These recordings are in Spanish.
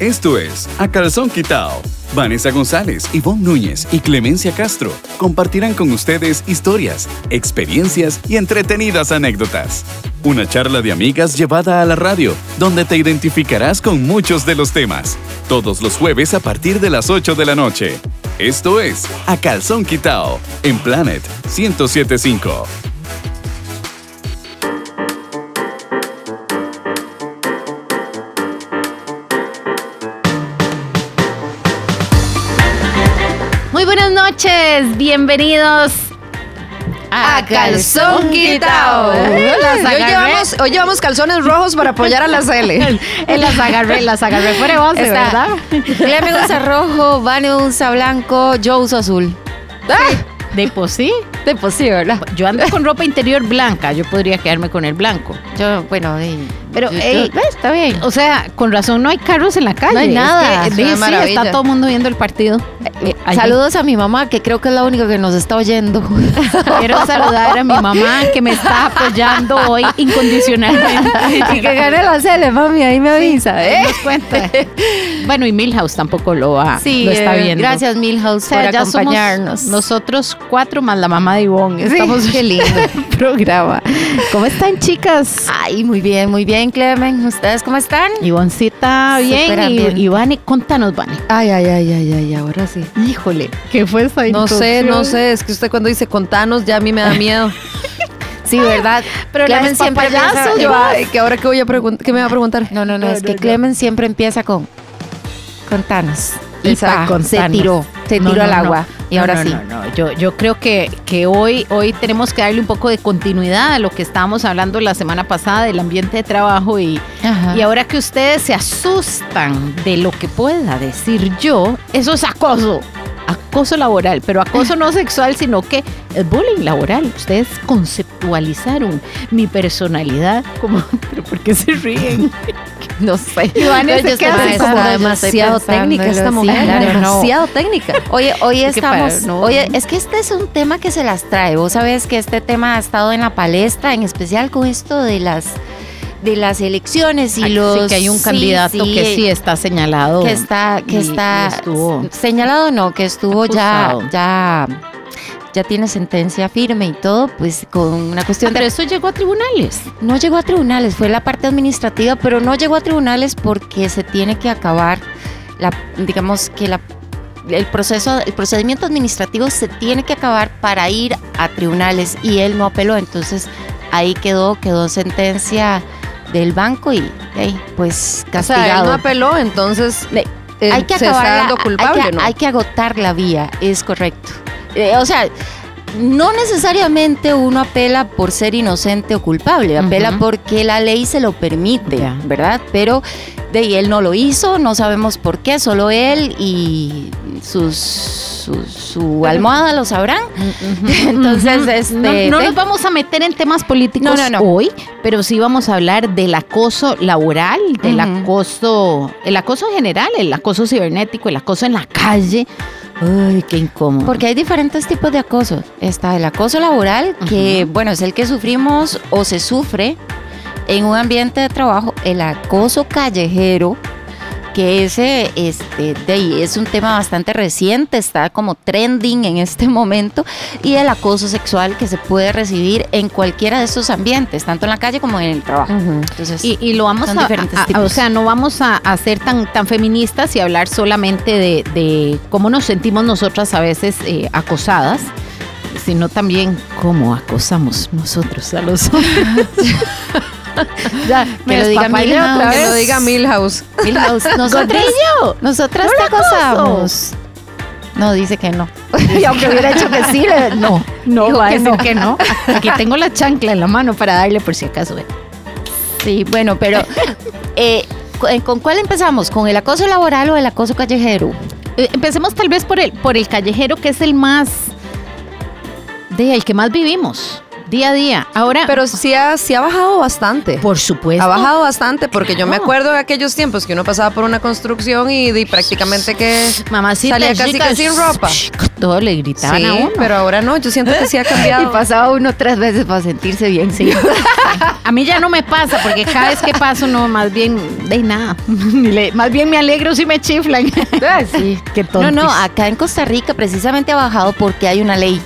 Esto es A Calzón Quitao. Vanessa González, Ivonne Núñez y Clemencia Castro compartirán con ustedes historias, experiencias y entretenidas anécdotas. Una charla de amigas llevada a la radio, donde te identificarás con muchos de los temas. Todos los jueves a partir de las 8 de la noche. Esto es A Calzón Quitao en Planet 1075. Noches, bienvenidos a Calzón Quitao. Las Y hoy llevamos, hoy llevamos calzones rojos para apoyar a la Cele. En las agarré, las agarré fuera de once. ¿verdad? Cleme usa rojo, Vane usa blanco, yo uso azul. De por sí. De pues sí, ¿verdad? Yo ando con ropa interior blanca, yo podría quedarme con el blanco. Yo, bueno, Pero, yo- ey, yo- está bien. O sea, con razón no hay carros en la calle. No hay Es nada. que, Es sí, está todo el mundo viendo el partido. Eh, allí. Saludos a mi mamá, que creo que es la única que nos está oyendo. Quiero saludar a mi mamá que me está apoyando hoy incondicionalmente. y que gane la Cele, mami, ahí me avisa, ¿eh? nos cuenta. Bueno, y Milhouse tampoco lo, va, Sí, lo está eh, viendo. gracias Milhouse O sea, por ya somos acompañarnos. nosotros cuatro más la mamá de Ivonne. Sí, Estamos qué lindo. programa. ¿Cómo están, chicas? Ay, muy bien, muy bien, Clemen. ¿Ustedes cómo están? Ivoncita, bien. Y, bien. y Vane, contanos, Vane. Ay, ay, ay, ay, ay, ahora sí. Híjole, ¿qué fue esa No sé, no sé, es que usted cuando dice contanos ya a mí me da miedo. Sí, ¿verdad? Pero Clemen siempre payaso, empieza- Yo, ay, que ahora que voy a preguntar, ¿qué me va a preguntar? No, no, no, No, es no, que no. Clemen siempre empieza con contanos. Y pa, se tiró, se No, tiró no, al no. agua. Y ahora sí. no, no. Yo, yo creo que, que hoy, hoy tenemos que darle un poco de continuidad a lo que estábamos hablando la semana pasada del ambiente de trabajo y, Ajá. y ahora que ustedes se asustan de lo que pueda decir yo, eso es acoso. Acoso laboral, pero acoso no sexual, sino que es bullying laboral. Ustedes conceptualizaron mi personalidad como, pero ¿por qué se ríen? no sé. Iván, pensando, como demasiado estoy técnica esta mujer, sí, claro, no. demasiado técnica. Oye, hoy Es que para- estamos, no. oye, es que este es un tema que se las trae. Vos sabés que este tema ha estado en la palestra, en especial con esto de las de las elecciones y Ay, sí, los que hay un sí, candidato sí, que sí está señalado. que está que y- está y estuvo señalado no, que estuvo ya acusado. ya ya tiene sentencia firme y todo, pues con una cuestión Pero de eso llegó a tribunales. no llegó a tribunales, fue la parte administrativa, pero no llegó a tribunales porque se tiene que acabar la digamos que la el proceso, el procedimiento administrativo se tiene que acabar para ir a tribunales y él no apeló, entonces ahí quedó, quedó sentencia del banco y hey, pues O sea, él castigado. no apeló, entonces eh, hay que se está dando culpable, hay que, ¿no? hay que agotar la vía, es correcto. Eh, o sea, no necesariamente uno apela por ser inocente o culpable, apela porque la ley se lo permite. ¿verdad? Pero de ahí él no lo hizo, no sabemos por qué, solo él y sus, su, su almohada lo sabrán. Entonces, este, no, nos vamos a meter en temas políticos No, no, no. hoy, pero sí vamos a hablar del acoso laboral, del acoso, el acoso en general, el acoso cibernético, el acoso en la calle. Ay, qué incómodo. Porque hay diferentes tipos de acoso. Está el acoso laboral, que bueno, es el que sufrimos o se sufre en un ambiente de trabajo, el acoso callejero, que ese este, de es un tema bastante reciente, está como trending en este momento, y el acoso sexual que se puede recibir en cualquiera de estos ambientes, tanto en la calle como en el trabajo. Entonces, Y, y lo vamos a, a- o sea, no vamos a, a ser tan, tan feministas y hablar solamente de, de cómo nos sentimos nosotras a veces eh, acosadas, sino también cómo acosamos nosotros a los hombres. ya, que lo diga Milhouse, otra que lo diga Milhouse. Milhouse, nosotras, Gordillo, nosotras no te acosamos. No, dice que no. Y aunque hubiera hecho que sí, le- no, no Dijo va a que decir no. que no. Aquí tengo la chancla en la mano para darle por si acaso. eh. Sí, bueno, pero eh, ¿con- ¿con cuál empezamos? ¿Con el acoso laboral o el acoso callejero? Eh, Empecemos tal vez por el, por el callejero, que es el más, de el que más vivimos. Día a día. Ahora, Pero sí ha, sí ha bajado bastante. por supuesto. Ha bajado bastante porque yo me acuerdo de aquellos tiempos que uno pasaba por una construcción y, di prácticamente que Mamacita salía casi que sin ropa. Todo le gritaban Sí, a uno. pero ahora no, yo siento que sí ha Y cambiado. pasaba uno tres veces para sentirse bien. Sí. A mí ya no me pasa, porque cada vez que paso, no, más bien, de nada. Más bien me alegro si me chiflan. sí. Qué No, tontis. no, acá en Costa Rica precisamente ha bajado porque hay una ley.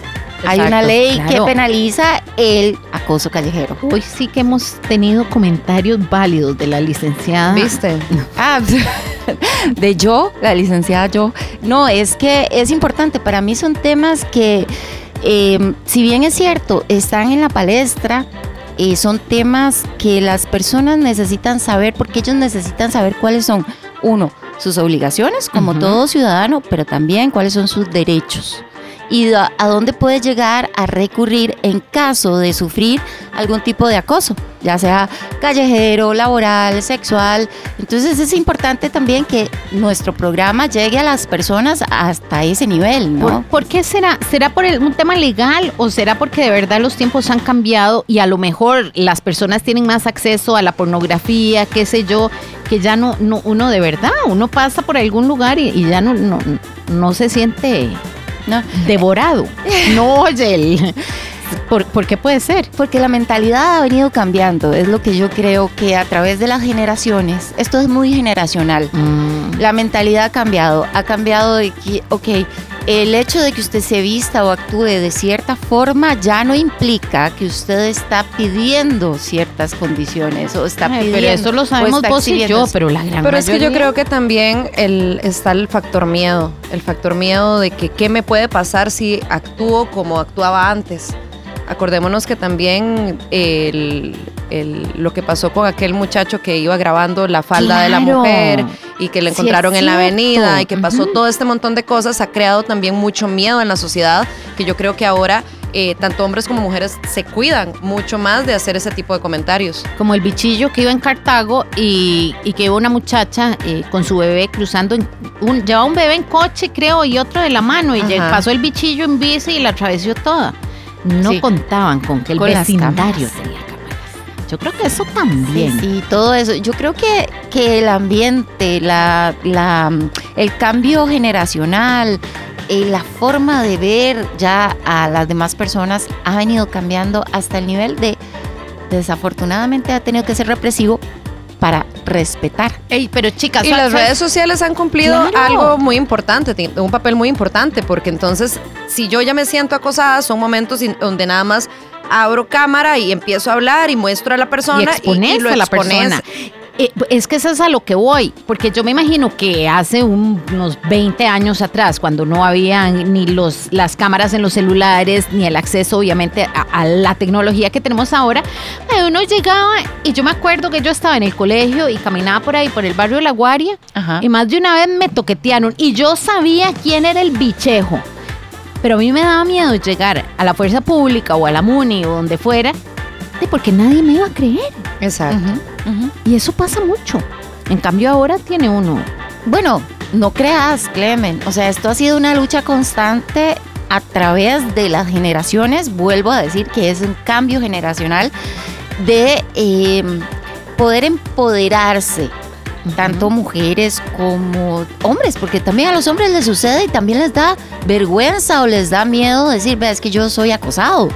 Hay una ley claro. que penaliza el acoso callejero. Hoy sí que hemos tenido comentarios válidos de la licenciada. ¿Viste? Ah, de yo, la licenciada yo. No, es que es importante. Para mí son temas que, eh, si bien es cierto, están en la palestra, eh, son temas que las personas necesitan saber porque ellos necesitan saber cuáles son, uno, sus obligaciones como todo ciudadano, pero también cuáles son sus derechos. Y a, dónde puede llegar a recurrir en caso de sufrir algún tipo de acoso, ya sea callejero, laboral, sexual. Entonces es importante también que nuestro programa llegue a las personas hasta ese nivel, ¿Por, ¿no? por qué será? ¿Será por el- un tema legal o será porque de verdad los tiempos han cambiado y a lo mejor las personas tienen más acceso a la pornografía, qué sé yo, que ya no, no uno de verdad, uno pasa por algún lugar y, y ya no, no, no se siente No. devorado. No oye el... ¿Por, por qué puede ser? Porque la mentalidad ha venido cambiando, es lo que yo creo que a través de las generaciones, esto es muy generacional, la mentalidad ha cambiado, ha cambiado de que, ok, el hecho de que usted se vista o actúe de cierta forma ya no implica que usted está pidiendo ciertas condiciones o está Ay, pidiendo. pero eso lo sabemos vos y yo, pero la gran Pero es que yo creo que también el, está el factor miedo, el factor miedo de que qué me puede pasar si actúo como actuaba antes. Acordémonos que también el, el- lo que pasó con aquel muchacho que iba grabando la falda de la mujer y que le encontraron en la avenida y que pasó todo este montón de cosas, ha creado también mucho miedo en la sociedad, que yo creo que ahora eh, tanto hombres como mujeres se cuidan mucho más de hacer ese tipo de comentarios. como el bichillo que iba en Cartago y, y que iba una muchacha eh, con su bebé cruzando, en, un, llevaba un bebé en coche creo y otro de la mano y Ajá. pasó el bichillo en bici y la atravesó toda. No Sí. contaban con que el Con vecindario tenía cámaras. Yo creo que eso Sí, también. sí, todo eso. Yo creo que, que el ambiente, la, la, el cambio generacional, eh, la forma de ver ya a las demás personas ha venido cambiando hasta el nivel de, desafortunadamente, ha tenido que ser represivo para respetar. Ey, pero chicas, Y ¿sabes? las redes sociales han cumplido Claro. algo muy importante, un papel muy importante, porque entonces, si yo ya me siento acosada, son momentos donde nada más abro cámara y empiezo a hablar y muestro a la persona y expones lo a la persona. Eh, es que eso es a lo que voy, porque yo me imagino que hace un- unos 20 años atrás, cuando no había ni los, las cámaras en los celulares, ni el acceso obviamente a, a la tecnología que tenemos ahora, eh, uno llegaba y yo me acuerdo que yo estaba en el colegio y caminaba por ahí, por el barrio de La Guaria, Ajá. y más de una vez me toquetearon y yo sabía quién era el bichejo. Pero a mí me daba miedo llegar a la fuerza pública o a la MUNI o donde fuera, de porque nadie me iba a creer. Exacto. Y eso pasa mucho. En cambio ahora tiene uno. Bueno, no creas, Clemen. O sea, esto ha sido una lucha constante a través de las generaciones. Vuelvo a decir que es un cambio generacional de eh, poder empoderarse, tanto mujeres como hombres, porque también a los hombres les sucede y también les da vergüenza o les da miedo decir, "Ve, es que yo soy acosado.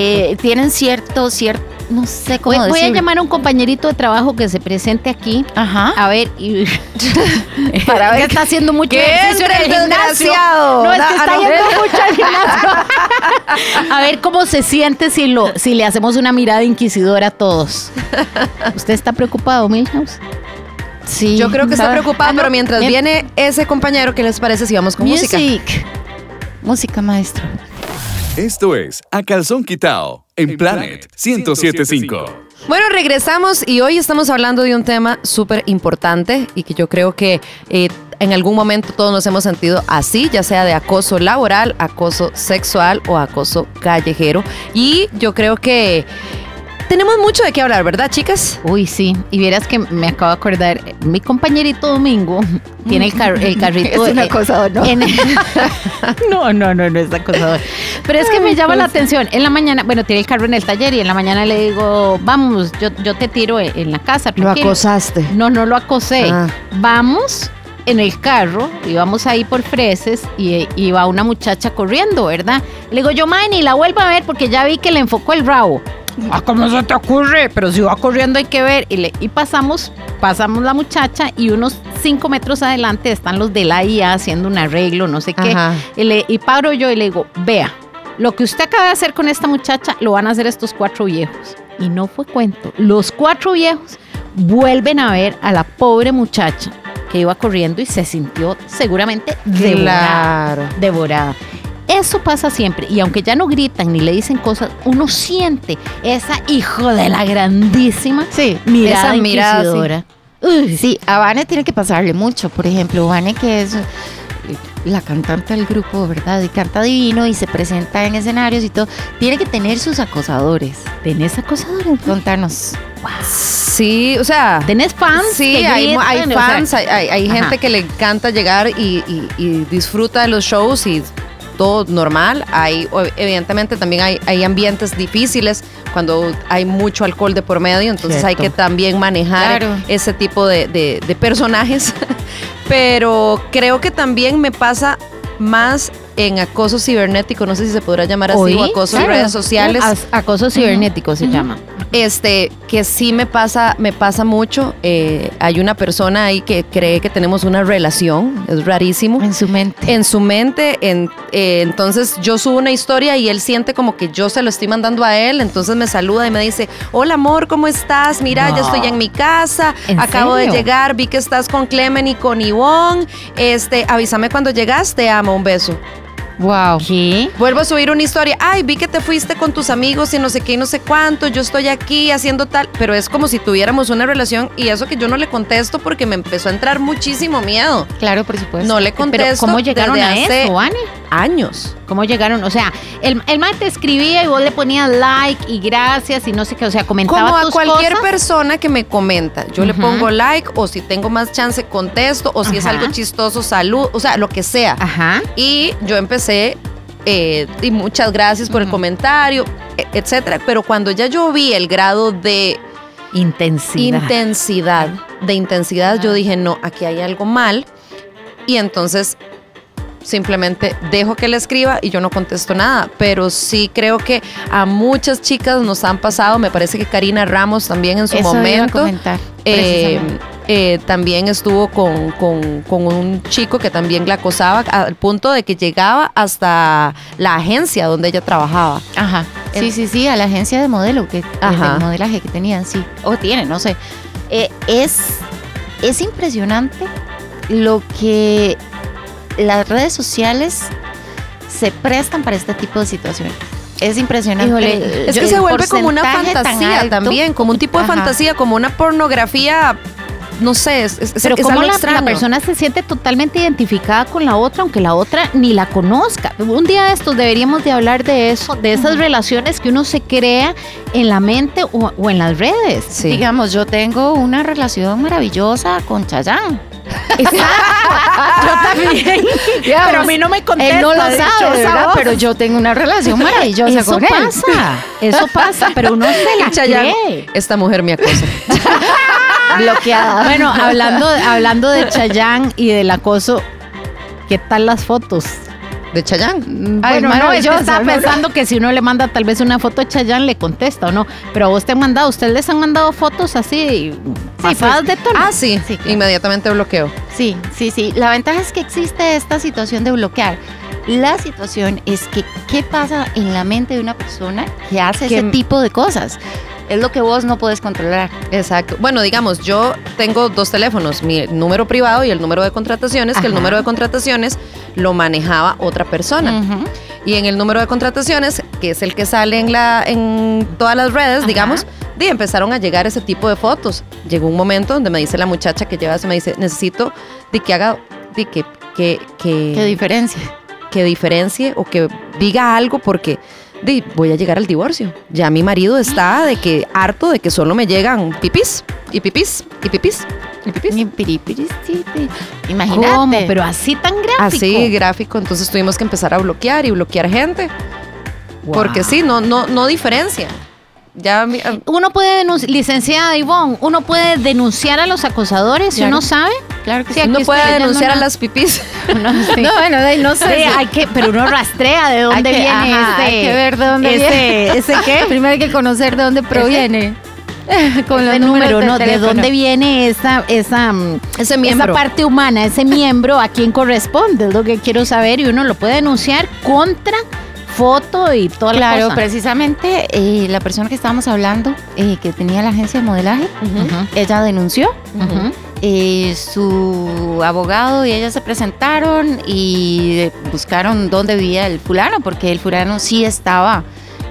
Eh, tienen cierto, cierto, no sé cómo Voy, voy a llamar a un compañerito de trabajo que se presente aquí. Aja. A ver, y, Para ver que está haciendo mucho ¡Qué ejercicio en el gimnasio. No, es que está no. yendo mucho al gimnasio. A ver cómo se siente si, lo, si le hacemos una mirada inquisidora a todos. ¿Usted está preocupado, Milhouse? Sí. Yo creo que está Ah, no, pero mientras bien. viene ese compañero, ¿qué les parece si vamos con música? Música, maestro. Esto es A Calzón Quitao en Planet 1075. Bueno, regresamos y hoy estamos hablando de un tema súper importante y que yo creo que eh, en algún momento todos nos hemos sentido así, ya sea de acoso laboral, acoso sexual o acoso callejero. Y yo creo que tenemos mucho de qué hablar, ¿verdad, chicas? Uy, sí. Y vieras que me acabo de acordar, mi compañerito Domingo tiene el, car- el carrito. Es un acosador, ¿no? en- no, no, no, no es acosador. Pero es que me llama la atención. En la mañana, bueno, tiene el carro en el taller y en la mañana le digo, vamos, yo, yo te tiro en, en la casa. Lo tranquilo". acosaste. No, no lo acosé. Ah. Vamos en el carro, íbamos ahí por freses y, y va una muchacha corriendo, ¿verdad? Le digo yo, ni la vuelvo a ver porque ya vi que le enfocó el rabo. Ah, ¿cómo se te ocurre? Pero si va corriendo hay que ver. Y, le, y pasamos, pasamos la muchacha y unos cinco metros adelante están los de la IA haciendo un arreglo, no sé qué. Ajá. Y, le, y paro yo y le digo, vea, lo que usted acaba de hacer con esta muchacha lo van a hacer estos cuatro viejos. Y no fue cuento. Los cuatro viejos vuelven a ver a la pobre muchacha que iba corriendo y se sintió seguramente devorada. Claro. Devorada. Eso pasa siempre. Y aunque ya no gritan ni le dicen cosas, uno siente esa hijo de la grandísima Sí, mirada esa mirada, sí. inquisidora. Uy, Sí, a Vane tiene que pasarle mucho. Por ejemplo, Vane que es la cantante del grupo, ¿verdad? Y canta divino y se presenta en escenarios y todo. Tiene que tener sus acosadores. ¿Tenés acosadores? Contanos. Sí, o sea. ¿Tenés fans? Sí, hay, gritan? hay O sea, fans, hay, hay- hay Ajá. gente que le encanta llegar y, y- y disfruta de los shows y todo normal. Hay, o- evidentemente también hay, hay ambientes difíciles cuando hay mucho alcohol de por medio, entonces hay que también manejar Claro. ese tipo de, de- de personajes. Pero creo que también me pasa más en acoso cibernético, no sé si se podrá llamar así, Oí, o acoso en redes sociales. Acoso cibernético se llama. este que sí me pasa me pasa mucho eh, hay una persona ahí que cree que tenemos una relación es rarísimo. En su mente. en su mente en- eh, entonces yo subo una historia y él siente como que yo se lo estoy mandando a él entonces me saluda y me dice hola amor cómo estás mira ya estoy en mi casa ¿En acabo serio? de llegar vi que estás con Clemen y con Ivonne este avísame cuando llegas te amo un beso Wow. ¿Qué? Vuelvo a subir una historia. Ay, vi que te fuiste con tus amigos y no sé qué y no sé cuánto. Yo estoy aquí haciendo tal. Pero es como si tuviéramos una relación y eso que yo no le contesto porque me empezó a entrar muchísimo miedo. Claro, por supuesto. No le Pero contesto. ¿cómo llegaron desde a hace eso, Vane? Años. ¿Cómo llegaron? O sea, el, el man te escribía y vos le ponías like y gracias y no sé qué. O sea, comentaba Como a tus cualquier cosas. persona que me comenta. Yo le pongo like o si tengo más chance contesto o si es algo chistoso, salud. O sea, lo que sea. Ajá. Y yo empecé, eh, y muchas gracias por el comentario, e- etcétera. Pero cuando ya yo vi el grado de Intensidad. intensidad, de intensidad, yo dije, no, aquí hay algo mal. Y entonces simplemente dejo que le escriba y yo no contesto nada. Pero sí creo que a muchas chicas nos han pasado, me parece que Karina Ramos también en su Eso iba a momento. comentar. eh, eh, también estuvo con, con- con un chico que también la acosaba al punto de que llegaba hasta la agencia donde ella trabajaba. Ajá. Sí, el- sí, sí, a la agencia de modelo, que Ajá. de modelaje que tenían, sí. O tienen, no sé. Eh, es, es impresionante lo que las redes sociales se prestan para este tipo de situaciones. Es impresionante. Híjole, Es que se vuelve como una fantasía también, como un tipo de Ajá. fantasía, como una pornografía, no sé, es, es, Pero es como la, la persona se siente totalmente identificada con la otra, aunque la otra ni la conozca. Un día de estos deberíamos de hablar de eso, de esas relaciones que uno se crea en la mente o, o en las redes. Sí. Digamos, yo tengo una relación maravillosa con Chayán. Pero a mí no me contesta. Él no lo sabe. Pero yo tengo una relación maravillosa eso con él. pasa, eso pasa, pero uno se la Chayanne, cree. esta mujer me acosa. Bloqueada. Bueno, hablando, hablando de Chayán y del acoso, ¿qué tal las fotos? ¿De Chayanne? Ay, bueno, no, maravillosa, estaba pensando que si uno le manda tal vez una foto de Chayán, le contesta o no. Pero a vos te han mandado, ¿ustedes les han mandado fotos así pasadas pues, de tono? Ah, sí, Sí, claro. inmediatamente bloqueo. Sí, sí, sí. La ventaja es que existe esta situación de bloquear. La situación es que, ¿qué pasa en la mente de una persona que hace Que- ese tipo de cosas? Es lo que vos no puedes controlar. Exacto. Bueno, digamos, yo tengo dos teléfonos, mi número privado y el número de contrataciones, que el número de contrataciones lo manejaba otra persona. Y en el número de contrataciones, que es el que sale en, la, en todas las redes, Ajá. digamos, de empezaron a llegar ese tipo de fotos. Llegó un momento donde me dice la muchacha que lleva eso, me dice, necesito de que haga, de que, que, que, ¿Qué diferencia? que diferencie o que diga algo porque di, voy a llegar al divorcio. Ya mi marido está de que harto de que solo me llegan pipis y pipis y pipis y pipis. Imagínate. ¿Cómo? Pero así tan gráfico. Así, gráfico. Entonces tuvimos que empezar a bloquear y bloquear gente. Porque sí, no, no, no diferencia. Ya mi- ah, Uno puede denunciar, licenciada Ivonne, uno puede denunciar a los acosadores si uno sabe. Claro que Sí, sí. uno puede denunciar a las pipis. No, sí. No, bueno, de ahí no sé. Sí, hay que, pero uno rastrea de dónde Hay que- viene ajá, ese. Hay que ver de dónde ese, viene. ¿Ese qué? Primero hay que conocer de dónde proviene. Con Ese los número, ¿no? ¿De dónde viene esa, esa, mm, Ese miembro. esa parte humana, ese miembro, a quién corresponde? Es lo que quiero saber y uno lo puede denunciar contra foto y toda la Claro, cosa. precisamente eh, la persona que estábamos hablando, eh, que tenía la agencia de modelaje, ella denunció. Eh, su abogado y ella se presentaron y eh, buscaron dónde vivía el fulano, porque el fulano sí estaba,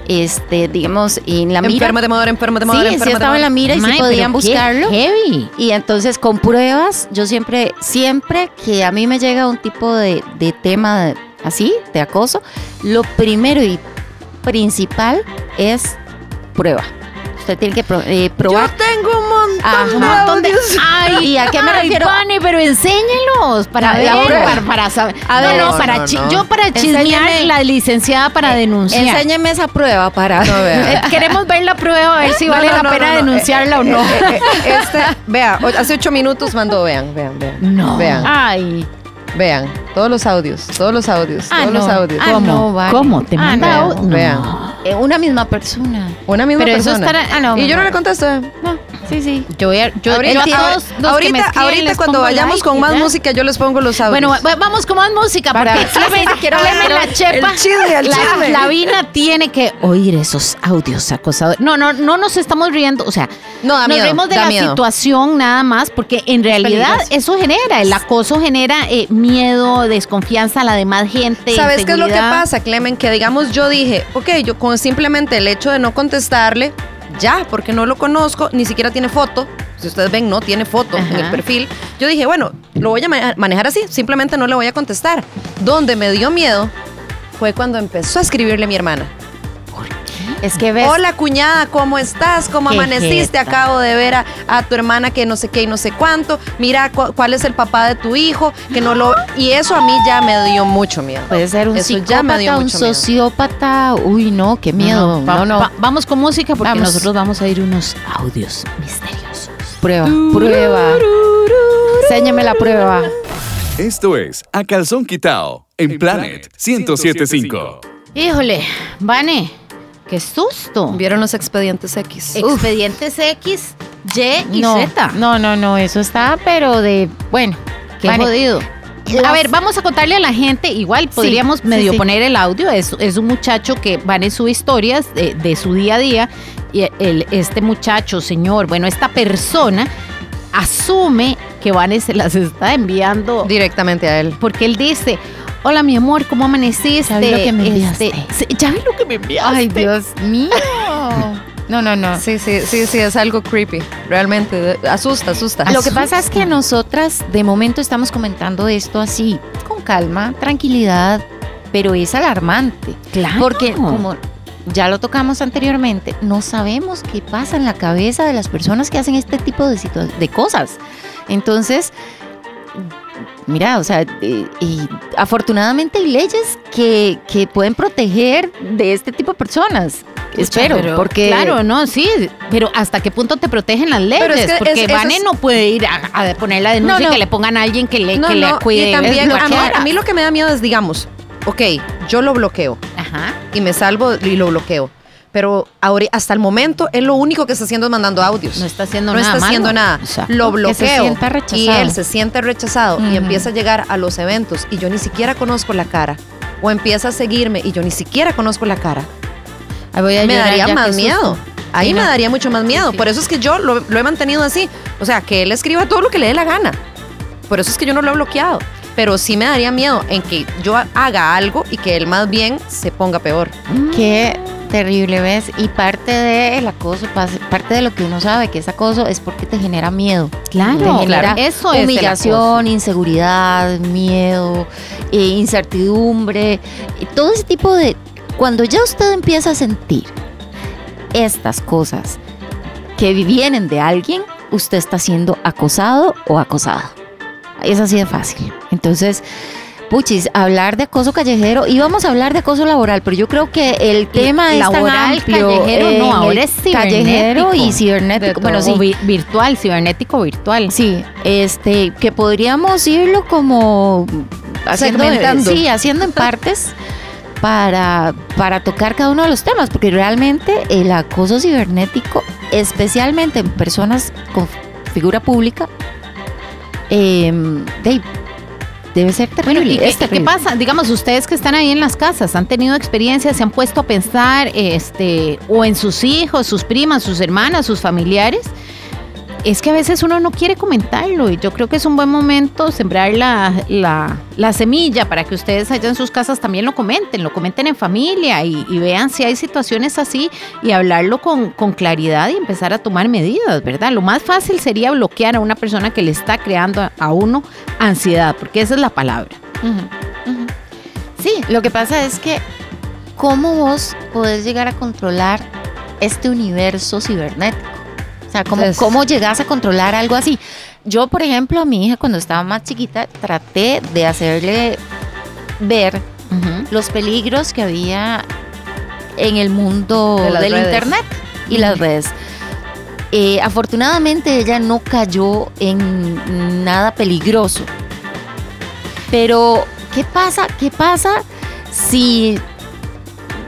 este, digamos, en la mira. Enferma de enferma de Sí, moda, sí estaba en la mira y sí podían buscarlo. Heavy. Y entonces con pruebas, yo siempre, siempre que a mí me llega un tipo de, de tema de- así, de acoso, lo primero y principal es prueba. Usted tiene que pro- eh, probar. Yo tengo un montón Ajá. Un montón de-. Ay, ¿Y a qué me ay, refiero? Vane, pero enséñelos para ver, para, para saber. A no, ver. no, No, para no, chi- no. yo para chismear Enséñame. la licenciada para denunciar. Enséñeme esa prueba para. No, vea. Eh, Queremos ver la prueba, a ver si No, vale no, la no, pena no, no. denunciarla o no. Eh, eh, eh, este, vea, hace ocho minutos mandó, vean, vean, vean. no. Vean, Ay, vean. Todos los audios, todos los audios, Ah, todos los no. audios. Ah, ¿cómo? no, vale. ¿Cómo? ¿Te Ah, no, vean. Eh, una misma persona. Una misma Pero eso persona. estará. Ah, no, y yo no le contesto. eh. No, sí, sí. Yo voy a. Yo, ahorita yo a ahorita- todos los que me ahorita, escriben ahorita les cuando vayamos like con más ya. música, yo les pongo los audios. Bueno, va- vamos con más música Para- porque Clemen, quiero Clemen la chepa. el chisme, el la, chisme. la Vina tiene que oír esos audios acosadores. No, no, no nos estamos riendo, o sea, no, da nos miedo, reímos de da la miedo. situación nada más, porque en realidad eso genera, el acoso genera eh, miedo, desconfianza a la demás gente. ¿Sabes qué es lo que pasa, Clemen? Que digamos, yo dije, ok, yo con simplemente el hecho de no contestarle, ya, porque no lo conozco, ni siquiera tiene foto. Si ustedes ven, no tiene foto en el perfil. Yo dije, bueno, lo voy a ma- manejar así, simplemente no le voy a contestar. Donde me dio miedo fue cuando empezó a escribirle a mi hermana. Es que ves. Hola cuñada, ¿cómo estás? ¿Cómo Qué amaneciste? jeta. Acabo de ver a, a tu hermana que no sé qué y no sé cuánto. Mira cu- cuál es el papá de tu hijo, que no lo... Y eso a mí ya me dio mucho miedo. Puede ser un Eso ya me dio un mucho miedo. sociópata. Uy, no, qué miedo. No, no. va- vamos con música porque Vamos. nosotros vamos a ir unos audios misteriosos. Prueba, prueba. Enséñame la prueba. Esto es A Calzón Quitao en Planet 1075. Híjole, Vane, qué susto. ¿Vieron los expedientes X? Expedientes X, Y y no, Z. no, no, no, eso está, pero de, bueno, Qué Vane, jodido. A ver, vamos a contarle a la gente, igual podríamos sí, medio sí. poner el audio, es, es un muchacho que van en sus historias de, de su día a día y el, este muchacho, señor, bueno, esta persona asume que Vane se las está enviando Directamente a él. porque él dice, hola mi amor, ¿cómo amaneciste? ¿Sabes lo que me enviaste? sí, ¿Ya ves lo que me enviaste? Ay, Dios mío. No, no, no. Sí, sí, sí, sí, es algo creepy. Realmente, asusta, asusta. Lo que pasa es que nosotras de momento estamos comentando esto así, con calma, tranquilidad, pero es alarmante. Claro. Porque como ya lo tocamos anteriormente, no sabemos qué pasa en la cabeza de las personas que hacen este tipo de, de cosas. Entonces, mira, o sea, eh, y afortunadamente hay leyes que, que pueden proteger de este tipo de personas. Espero, Pero, porque... Claro, no, sí, pero ¿hasta qué punto te protegen las leyes? Pero es que porque es- eso Vane es- no puede ir a, a poner la denuncia No, y que le pongan a alguien que le, no, que le cuide. y también, Es a mí, cualquiera. a mí lo que me da miedo es, digamos, ok, yo lo bloqueo Ajá. y me salvo y lo bloqueo. Pero ahora, hasta el momento, él lo único que está haciendo es mandando audios. No está haciendo no nada está haciendo malo. nada. Lo Que se bloqueo. sienta y él se siente rechazado y empieza a llegar a los eventos y yo ni siquiera conozco la cara. O empieza a seguirme y yo ni siquiera conozco la cara. Ay, voy a me daría más miedo. Ahí me no. daría mucho más miedo. Sí, sí. Por eso es que yo lo, lo he mantenido así. O sea, que él escriba todo lo que le dé la gana. Por eso es que yo no lo he bloqueado. Pero sí me daría miedo en que yo haga algo y que él más bien se ponga peor. Qué terrible, ¿ves? Y parte del acoso, pas- parte de lo que uno sabe que es acoso es porque te genera miedo. Claro, Te genera claro. Eso es el humillación, inseguridad, miedo, eh, incertidumbre, todo ese tipo de Cuando ya usted empieza a sentir estas cosas que vienen de alguien, usted está siendo acosado o acosada. Es así de fácil. Entonces, Puchis, hablar de acoso callejero, íbamos a hablar de acoso laboral, pero yo creo que el tema es tan Laboral, amplio. callejero, no, ahora es Callejero y cibernético. Bueno, sí, vi- virtual, cibernético virtual. Sí, este, que podríamos irlo como haciendo, Segmentando. sí, haciendo en partes para, para tocar cada uno de los temas, porque realmente el acoso cibernético, especialmente en personas con figura pública, em, de- debe ser terrible. Bueno, ¿y qué, qué pasa? Digamos, ustedes que están ahí en las casas, han tenido experiencias, se han puesto a pensar, este, o en sus hijos, sus primas, sus hermanas, sus familiares. Es que a veces uno no quiere comentarlo y yo creo que es un buen momento sembrar la, la- la semilla para que ustedes allá en sus casas también lo comenten, lo comenten en familia y, vean si hay situaciones así y hablarlo con, claridad y empezar a tomar medidas, ¿verdad? Lo más fácil sería bloquear a una persona que le está creando a- uno ansiedad, porque esa es la palabra. Sí, lo que pasa es que cómo vos podés llegar a controlar este universo cibernético. Sea, cómo, Entonces- cómo llegás a controlar algo así. Yo, por ejemplo, a mi hija cuando estaba más chiquita, traté de hacerle ver los peligros que había en el mundo De del redes. internet y las redes. Eh, afortunadamente ella no cayó en nada peligroso. Pero, ¿qué pasa? ¿Qué pasa si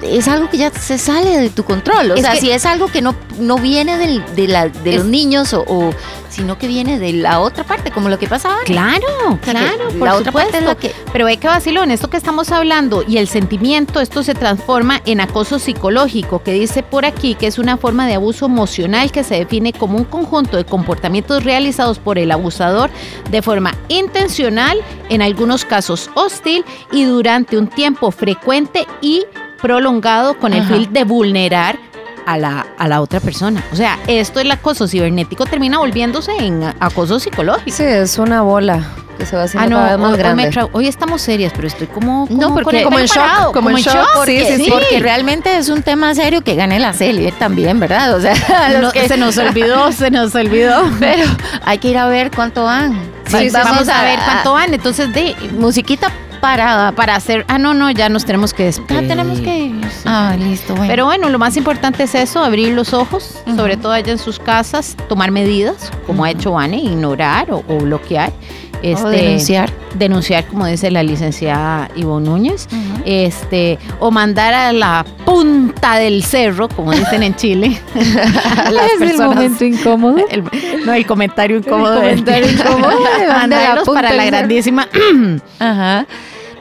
es algo que ya se sale de tu control? O Es sea, si es algo que no, no viene del- de, la- de los niños o, o- sino que viene de la otra parte, como lo que pasaba. Claro, O sea, que claro, por la otra supuesto. parte es la que Pero ve que vacilón, esto que estamos hablando y el sentimiento, esto se transforma en acoso psicológico, que dice por aquí que es una forma de abuso emocional que se define como un conjunto de comportamientos realizados por el abusador de forma intencional, en algunos casos hostil y durante un tiempo frecuente y prolongado con el Ajá. fin de vulnerar a la, a la otra persona. O sea, esto el acoso cibernético termina volviéndose en acoso psicológico. Sí, es una bola que se va haciendo Ah, no, cada vez más hoy, grande. estamos serias, pero estoy como, No, como porque- con el como en shock, parado, como en shock, sí, porque, sí, sí. porque realmente es un tema serio que gane la serie también, ¿verdad? O sea, No, que- se nos olvidó, se nos olvidó. pero hay que ir a ver cuánto van. Sí, Va- vamos, a, ver cuánto van. Entonces, de musiquita para para hacer. Ah, no, no, ya nos tenemos que ya despedir. tenemos que ir. Ah, listo, bueno. Pero bueno, lo más importante es eso, abrir los ojos, sobre todo allá en sus casas, tomar medidas, como ha hecho Vane, ignorar o, o bloquear. Este, O denunciar. denunciar, como dice la licenciada Ivonne Núñez. Este, o mandar a la punta del cerro, como dicen en Chile. las Es el personas- momento incómodo. el- no, el comentario incómodo. El comentario incómodo la Mandarlos para la grandísima. Ajá.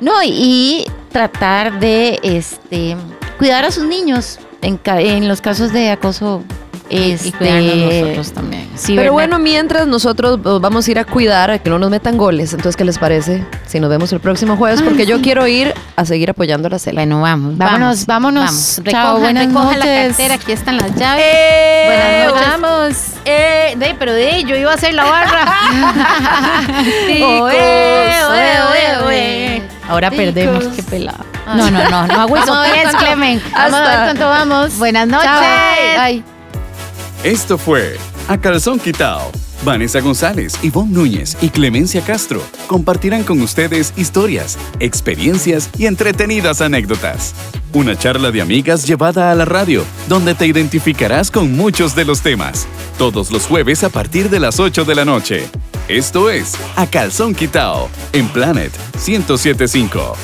No, y, tratar de este cuidar a sus niños en los casos de acoso. Este, y cuidarnos nosotros también. Pero bueno, mientras nosotros vamos a ir a cuidar a que no nos metan goles, entonces, ¿qué les parece si nos vemos el próximo jueves? Porque yo quiero ir a seguir apoyando a la Cela. Bueno, vamos. Vámonos, vámonos. Vamos. Chao, Recojan, buenas recojan la noches. cartera, aquí están las llaves. ¡Eh! Buenas noches. Vamos. Eh, de, pero de, yo iba a hacer la barra. Ticos, Oe, oe, oe. Ahora Ticos. perdemos, qué pelado. No, no, no, no hago Vamos eso. a ver cuánto- Clemen. Vamos a ver Hasta- cuánto vamos. Buenas noches. Chao. Bye. Esto fue A Calzón Quitao. Vanessa González, Ivonne Núñez y Clemencia Castro compartirán con ustedes historias, experiencias y entretenidas anécdotas. Una charla de amigas llevada a la radio, donde te identificarás con muchos de los temas. Todos los jueves a partir de las 8 de la noche. Esto es A Calzón Quitao en Planet 1075.